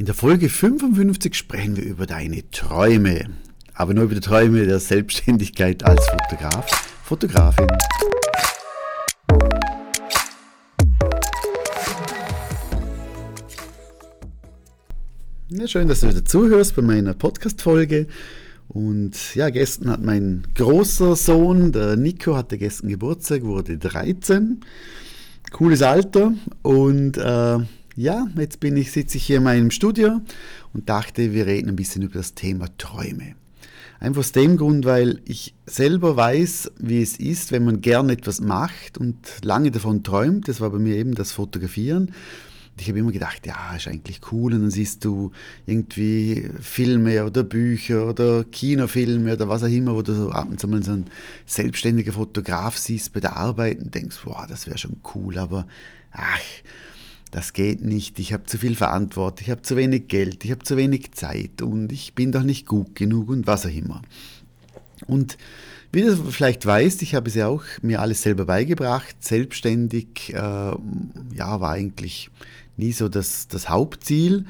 In der Folge 55 sprechen wir über deine Träume, aber nur über die Träume der Selbstständigkeit als Fotograf, Fotografin. Ja, schön, dass du wieder zuhörst bei meiner Podcast-Folge. Und ja, gestern hat mein großer Sohn, der Nico, hatte gestern Geburtstag, wurde 13. Cooles Alter. Und äh, ja, jetzt bin ich, sitze ich hier in meinem Studio und dachte, wir reden ein bisschen über das Thema Träume. Einfach aus dem Grund, weil ich selber weiß, wie es ist, wenn man gern etwas macht und lange davon träumt. Das war bei mir eben das Fotografieren. Ich habe immer gedacht, ja, ist eigentlich cool. Und dann siehst du irgendwie Filme oder Bücher oder Kinofilme oder was auch immer, wo du so ab und zu mal so einen selbstständigen Fotograf siehst bei der Arbeit und denkst, wow, das wäre schon cool, aber ach, das geht nicht, ich habe zu viel Verantwortung, ich habe zu wenig Geld, ich habe zu wenig Zeit und ich bin doch nicht gut genug und was auch immer. Und wie du vielleicht weißt, ich habe es ja auch mir alles selber beigebracht, selbstständig, äh, ja, war eigentlich nie so das, das Hauptziel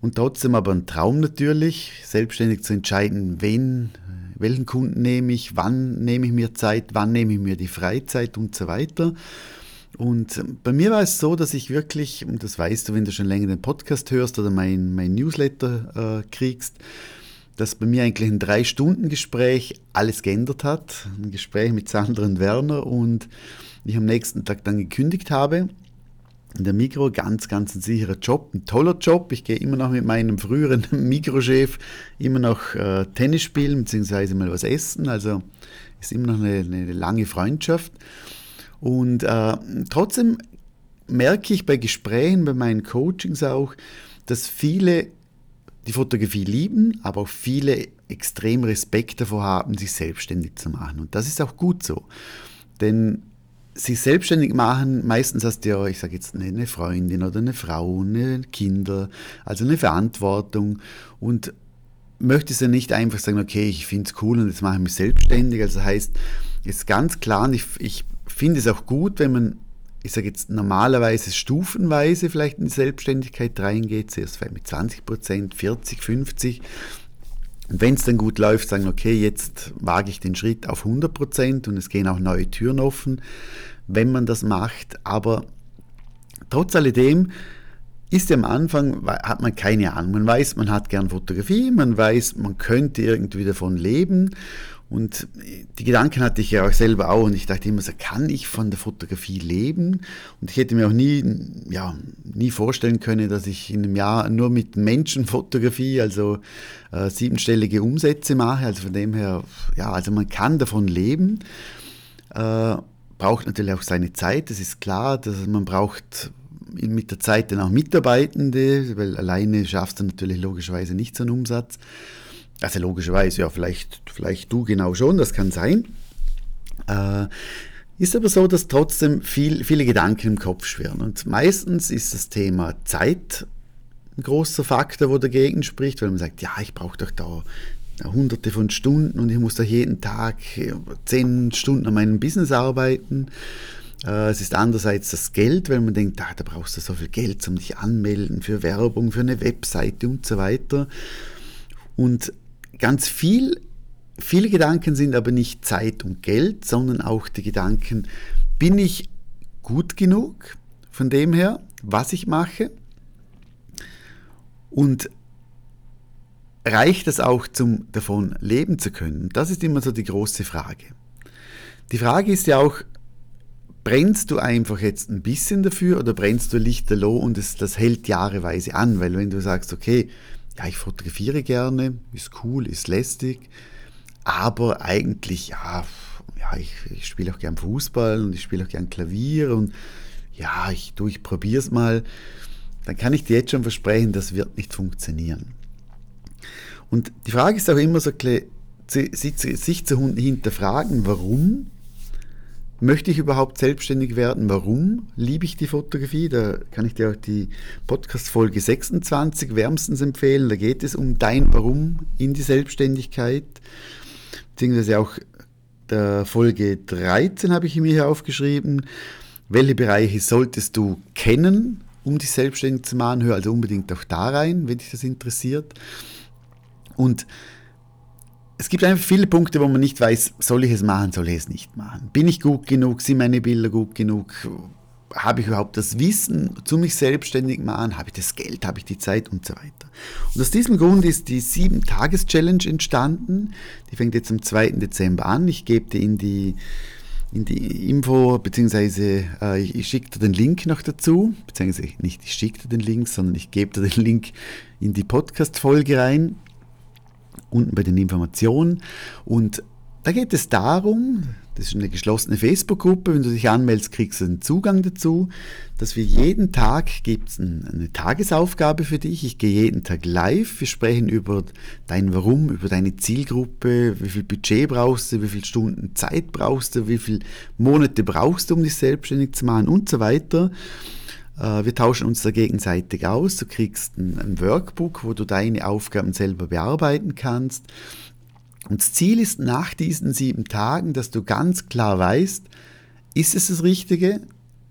und trotzdem aber ein Traum natürlich, selbstständig zu entscheiden, wen, welchen Kunden nehme ich, wann nehme ich mir Zeit, wann nehme ich mir die Freizeit und so weiter. Und bei mir war es so, dass ich wirklich, und das weißt du, wenn du schon länger den Podcast hörst oder mein, mein Newsletter äh, kriegst, dass bei mir eigentlich ein Drei-Stunden-Gespräch alles geändert hat. Ein Gespräch mit Sandra und Werner und ich am nächsten Tag dann gekündigt habe. In der Mikro, ganz, ganz ein sicherer Job, ein toller Job. Ich gehe immer noch mit meinem früheren Mikrochef immer noch äh, Tennis spielen, beziehungsweise mal was essen. Also ist immer noch eine, eine lange Freundschaft. Und äh, trotzdem merke ich bei Gesprächen, bei meinen Coachings auch, dass viele die Fotografie lieben, aber auch viele extrem Respekt davor haben, sich selbstständig zu machen. Und das ist auch gut so. Denn sich selbstständig machen, meistens hast du ja, ich sage jetzt eine Freundin oder eine Frau, eine Kinder, also eine Verantwortung und möchtest ja nicht einfach sagen, okay, ich finde es cool und jetzt mache ich mich selbstständig. Also heißt, ist ganz klar, ich, ich finde es auch gut, wenn man, ich sage jetzt normalerweise stufenweise vielleicht in die Selbstständigkeit reingeht, zuerst mit 20 Prozent, 40%, 50. Und wenn es dann gut läuft, sagen, okay, jetzt wage ich den Schritt auf 100 Prozent und es gehen auch neue Türen offen, wenn man das macht. Aber trotz alledem ist am Anfang, hat man keine Ahnung. Man weiß, man hat gern Fotografie, man weiß, man könnte irgendwie davon leben und die Gedanken hatte ich ja auch selber auch und ich dachte immer so, kann ich von der Fotografie leben? Und ich hätte mir auch nie, ja, nie vorstellen können, dass ich in einem Jahr nur mit Menschenfotografie, also äh, siebenstellige Umsätze mache. Also von dem her, ja, also man kann davon leben. Äh, braucht natürlich auch seine Zeit, das ist klar, dass man braucht mit der Zeit dann auch Mitarbeitende, weil alleine schaffst du natürlich logischerweise nicht so einen Umsatz. Also logischerweise, ja, vielleicht, vielleicht du genau schon, das kann sein. Äh, ist aber so, dass trotzdem viel, viele Gedanken im Kopf schwirren. Und meistens ist das Thema Zeit ein großer Faktor, wo dagegen spricht, weil man sagt, ja, ich brauche doch da hunderte von Stunden und ich muss da jeden Tag zehn Stunden an meinem Business arbeiten. Äh, es ist andererseits das Geld, weil man denkt, ah, da brauchst du so viel Geld, um dich anmelden für Werbung, für eine Webseite und so weiter. Und ganz viel, viele Gedanken sind aber nicht Zeit und Geld, sondern auch die Gedanken, bin ich gut genug von dem her, was ich mache? Und reicht es auch, zum davon leben zu können? Das ist immer so die große Frage. Die Frage ist ja auch, brennst du einfach jetzt ein bisschen dafür oder brennst du lichterloh und es, das hält jahreweise an? Weil wenn du sagst, okay, ja, ich fotografiere gerne, ist cool, ist lästig, aber eigentlich, ja, ja ich, ich spiele auch gern Fußball und ich spiele auch gern Klavier und ja, ich, du, ich probiere es mal, dann kann ich dir jetzt schon versprechen, das wird nicht funktionieren. Und die Frage ist auch immer so, sich zu hinterfragen, warum Möchte ich überhaupt selbstständig werden? Warum liebe ich die Fotografie? Da kann ich dir auch die Podcast-Folge 26 wärmstens empfehlen. Da geht es um dein Warum in die Selbstständigkeit. Beziehungsweise auch der Folge 13 habe ich mir hier aufgeschrieben. Welche Bereiche solltest du kennen, um dich selbstständig zu machen. Hör also unbedingt auch da rein, wenn dich das interessiert. Und es gibt einfach viele Punkte, wo man nicht weiß, soll ich es machen, soll ich es nicht machen. Bin ich gut genug? Sind meine Bilder gut genug? Habe ich überhaupt das Wissen zu mich selbstständig machen? Habe ich das Geld? Habe ich die Zeit und so weiter? Und aus diesem Grund ist die 7-Tages-Challenge entstanden. Die fängt jetzt am 2. Dezember an. Ich gebe die in die in die Info, beziehungsweise äh, ich, ich schicke dir den Link noch dazu, beziehungsweise nicht ich schicke dir den Link, sondern ich gebe dir den Link in die Podcast-Folge rein, unten bei den Informationen. Und da geht es darum, das ist eine geschlossene Facebook-Gruppe. Wenn du dich anmeldest, kriegst du einen Zugang dazu, dass wir jeden Tag gibt es eine Tagesaufgabe für dich. Ich gehe jeden Tag live. Wir sprechen über dein Warum, über deine Zielgruppe, wie viel Budget brauchst du, wie viele Stunden Zeit brauchst du, wie viele Monate brauchst du, um dich selbstständig zu machen und so weiter. Äh, wir tauschen uns da gegenseitig aus. Du kriegst ein Workbook, wo du deine Aufgaben selber bearbeiten kannst. Und das Ziel ist nach diesen sieben Tagen, dass du ganz klar weißt, ist es das Richtige?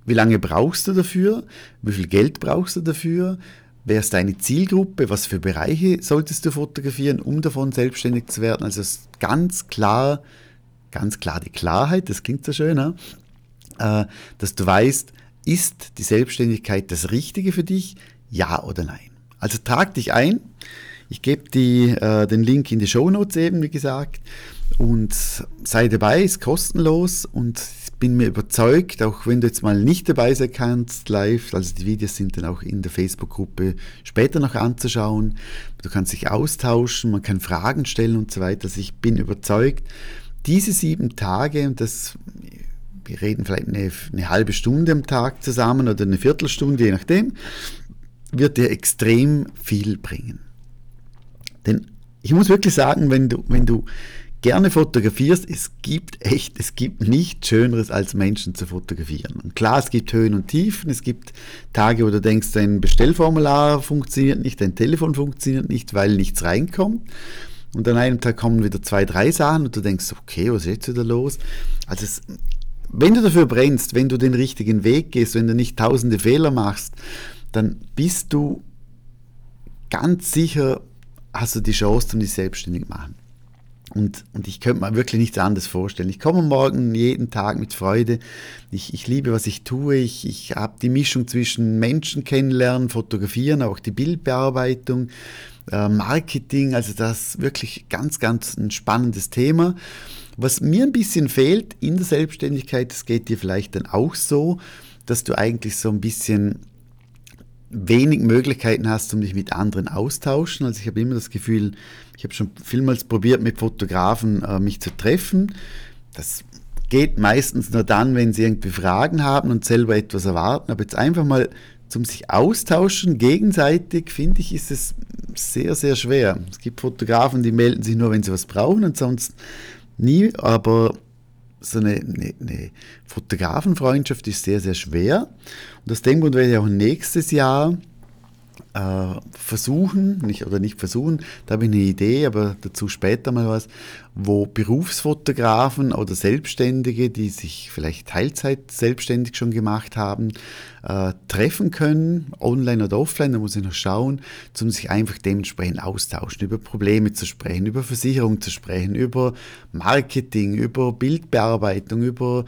Wie lange brauchst du dafür? Wie viel Geld brauchst du dafür? Wer ist deine Zielgruppe? Was für Bereiche solltest du fotografieren, um davon selbstständig zu werden? Also ganz klar, ganz klar die Klarheit, das klingt so schön, ne? dass du weißt, ist die Selbstständigkeit das Richtige für dich? Ja oder nein? Also trag dich ein. Ich gebe äh, den Link in die Show Notes eben, wie gesagt. Und sei dabei, ist kostenlos und ich bin mir überzeugt, auch wenn du jetzt mal nicht dabei sein kannst live, also die Videos sind dann auch in der Facebook-Gruppe später noch anzuschauen. Du kannst dich austauschen, man kann Fragen stellen und so weiter. Also ich bin überzeugt, diese sieben Tage, und das, wir reden vielleicht eine, eine halbe Stunde am Tag zusammen oder eine Viertelstunde, je nachdem, wird dir extrem viel bringen. Denn ich muss wirklich sagen, wenn du, wenn du gerne fotografierst, es gibt echt, es gibt nichts Schöneres als Menschen zu fotografieren. Und klar, es gibt Höhen und Tiefen, es gibt Tage, wo du denkst, dein Bestellformular funktioniert nicht, dein Telefon funktioniert nicht, weil nichts reinkommt. Und an einem Tag kommen wieder zwei, drei Sachen und du denkst, okay, was ist jetzt wieder los? Also es, wenn du dafür brennst, wenn du den richtigen Weg gehst, wenn du nicht tausende Fehler machst, dann bist du ganz sicher hast du die Chance, um dich selbstständig zu machen. Und, und ich könnte mir wirklich nichts anderes vorstellen. Ich komme morgen jeden Tag mit Freude. Ich, ich liebe, was ich tue. Ich, ich habe die Mischung zwischen Menschen kennenlernen, fotografieren, auch die Bildbearbeitung, äh, Marketing. Also das ist wirklich ganz, ganz ein spannendes Thema. Was mir ein bisschen fehlt in der Selbstständigkeit, das geht dir vielleicht dann auch so, dass du eigentlich so ein bisschen wenig Möglichkeiten hast, um dich mit anderen austauschen. Also ich habe immer das Gefühl, ich habe schon vielmals probiert, mit Fotografen äh, mich zu treffen. Das geht meistens nur dann, wenn sie irgendwie Fragen haben und selber etwas erwarten. Aber jetzt einfach mal zum sich austauschen, gegenseitig, finde ich, ist es sehr, sehr schwer. Es gibt Fotografen, die melden sich nur, wenn sie was brauchen und sonst nie. Aber so eine, eine, eine Fotografenfreundschaft ist sehr, sehr schwer. Und aus dem Grund werde ich auch nächstes Jahr äh, versuchen, nicht, oder nicht versuchen, da habe ich eine Idee, aber dazu später mal was, wo Berufsfotografen oder Selbstständige, die sich vielleicht Teilzeit selbstständig schon gemacht haben, äh, treffen können, online oder offline, da muss ich noch schauen, um sich einfach dementsprechend austauschen, über Probleme zu sprechen, über Versicherung zu sprechen, über Marketing, über Bildbearbeitung, über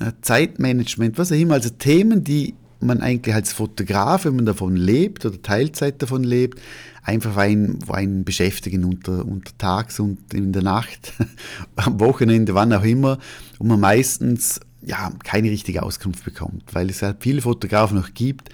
äh, Zeitmanagement, was auch immer, also Themen, die man eigentlich als Fotograf, wenn man davon lebt oder Teilzeit davon lebt, einfach einen, einen beschäftigen unter, untertags und in der Nacht, am Wochenende, wann auch immer, und man meistens ja, keine richtige Auskunft bekommt, weil es halt viele Fotografen noch gibt,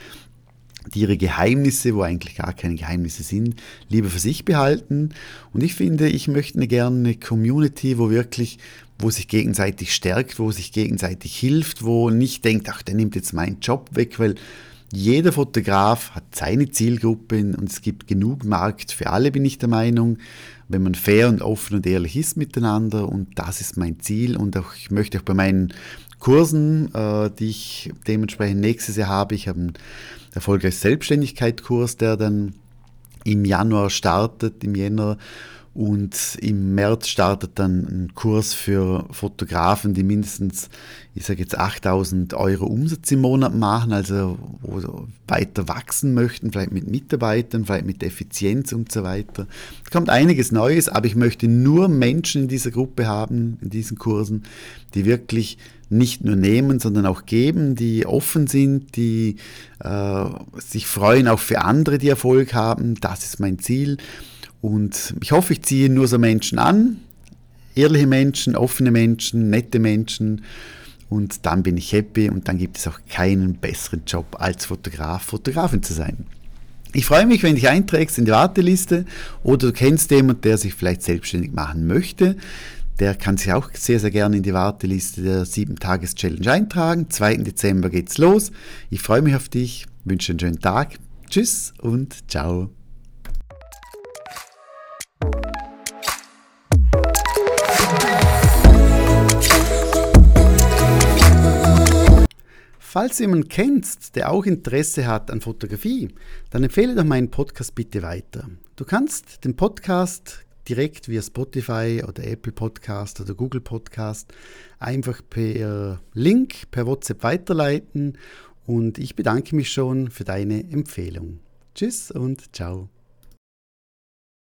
die ihre Geheimnisse, wo eigentlich gar keine Geheimnisse sind, lieber für sich behalten. Und ich finde, ich möchte gerne eine Community, wo wirklich, wo sich gegenseitig stärkt, wo sich gegenseitig hilft, wo nicht denkt, ach, der nimmt jetzt meinen Job weg, weil jeder Fotograf hat seine Zielgruppe und es gibt genug Markt für alle, bin ich der Meinung, wenn man fair und offen und ehrlich ist miteinander und das ist mein Ziel und auch ich möchte auch bei meinen Kursen, äh, die ich dementsprechend nächstes Jahr habe, ich habe einen erfolgreichen Selbstständigkeit-Kurs, der dann im Januar startet, im Jänner Und im März startet dann ein Kurs für Fotografen, die mindestens, ich sage jetzt 8000 Euro Umsatz im Monat machen, also wo weiter wachsen möchten, vielleicht mit Mitarbeitern, vielleicht mit Effizienz und so weiter. Es kommt einiges Neues, aber ich möchte nur Menschen in dieser Gruppe haben, in diesen Kursen, die wirklich nicht nur nehmen, sondern auch geben, die offen sind, die äh, sich freuen auch für andere, die Erfolg haben. Das ist mein Ziel. Und ich hoffe, ich ziehe nur so Menschen an, ehrliche Menschen, offene Menschen, nette Menschen. Und dann bin ich happy und dann gibt es auch keinen besseren Job als Fotograf, Fotografin zu sein. Ich freue mich, wenn du dich einträgst in die Warteliste oder du kennst jemanden, der sich vielleicht selbstständig machen möchte. Der kann sich auch sehr, sehr gerne in die Warteliste der 7-Tages-Challenge eintragen. 2. Dezember geht's los. Ich freue mich auf dich, wünsche einen schönen Tag. Tschüss und ciao. Falls du jemanden kennst, der auch Interesse hat an Fotografie, dann empfehle doch meinen Podcast bitte weiter. Du kannst den Podcast direkt via Spotify oder Apple Podcast oder Google Podcast einfach per Link, per WhatsApp weiterleiten und ich bedanke mich schon für deine Empfehlung. Tschüss und ciao.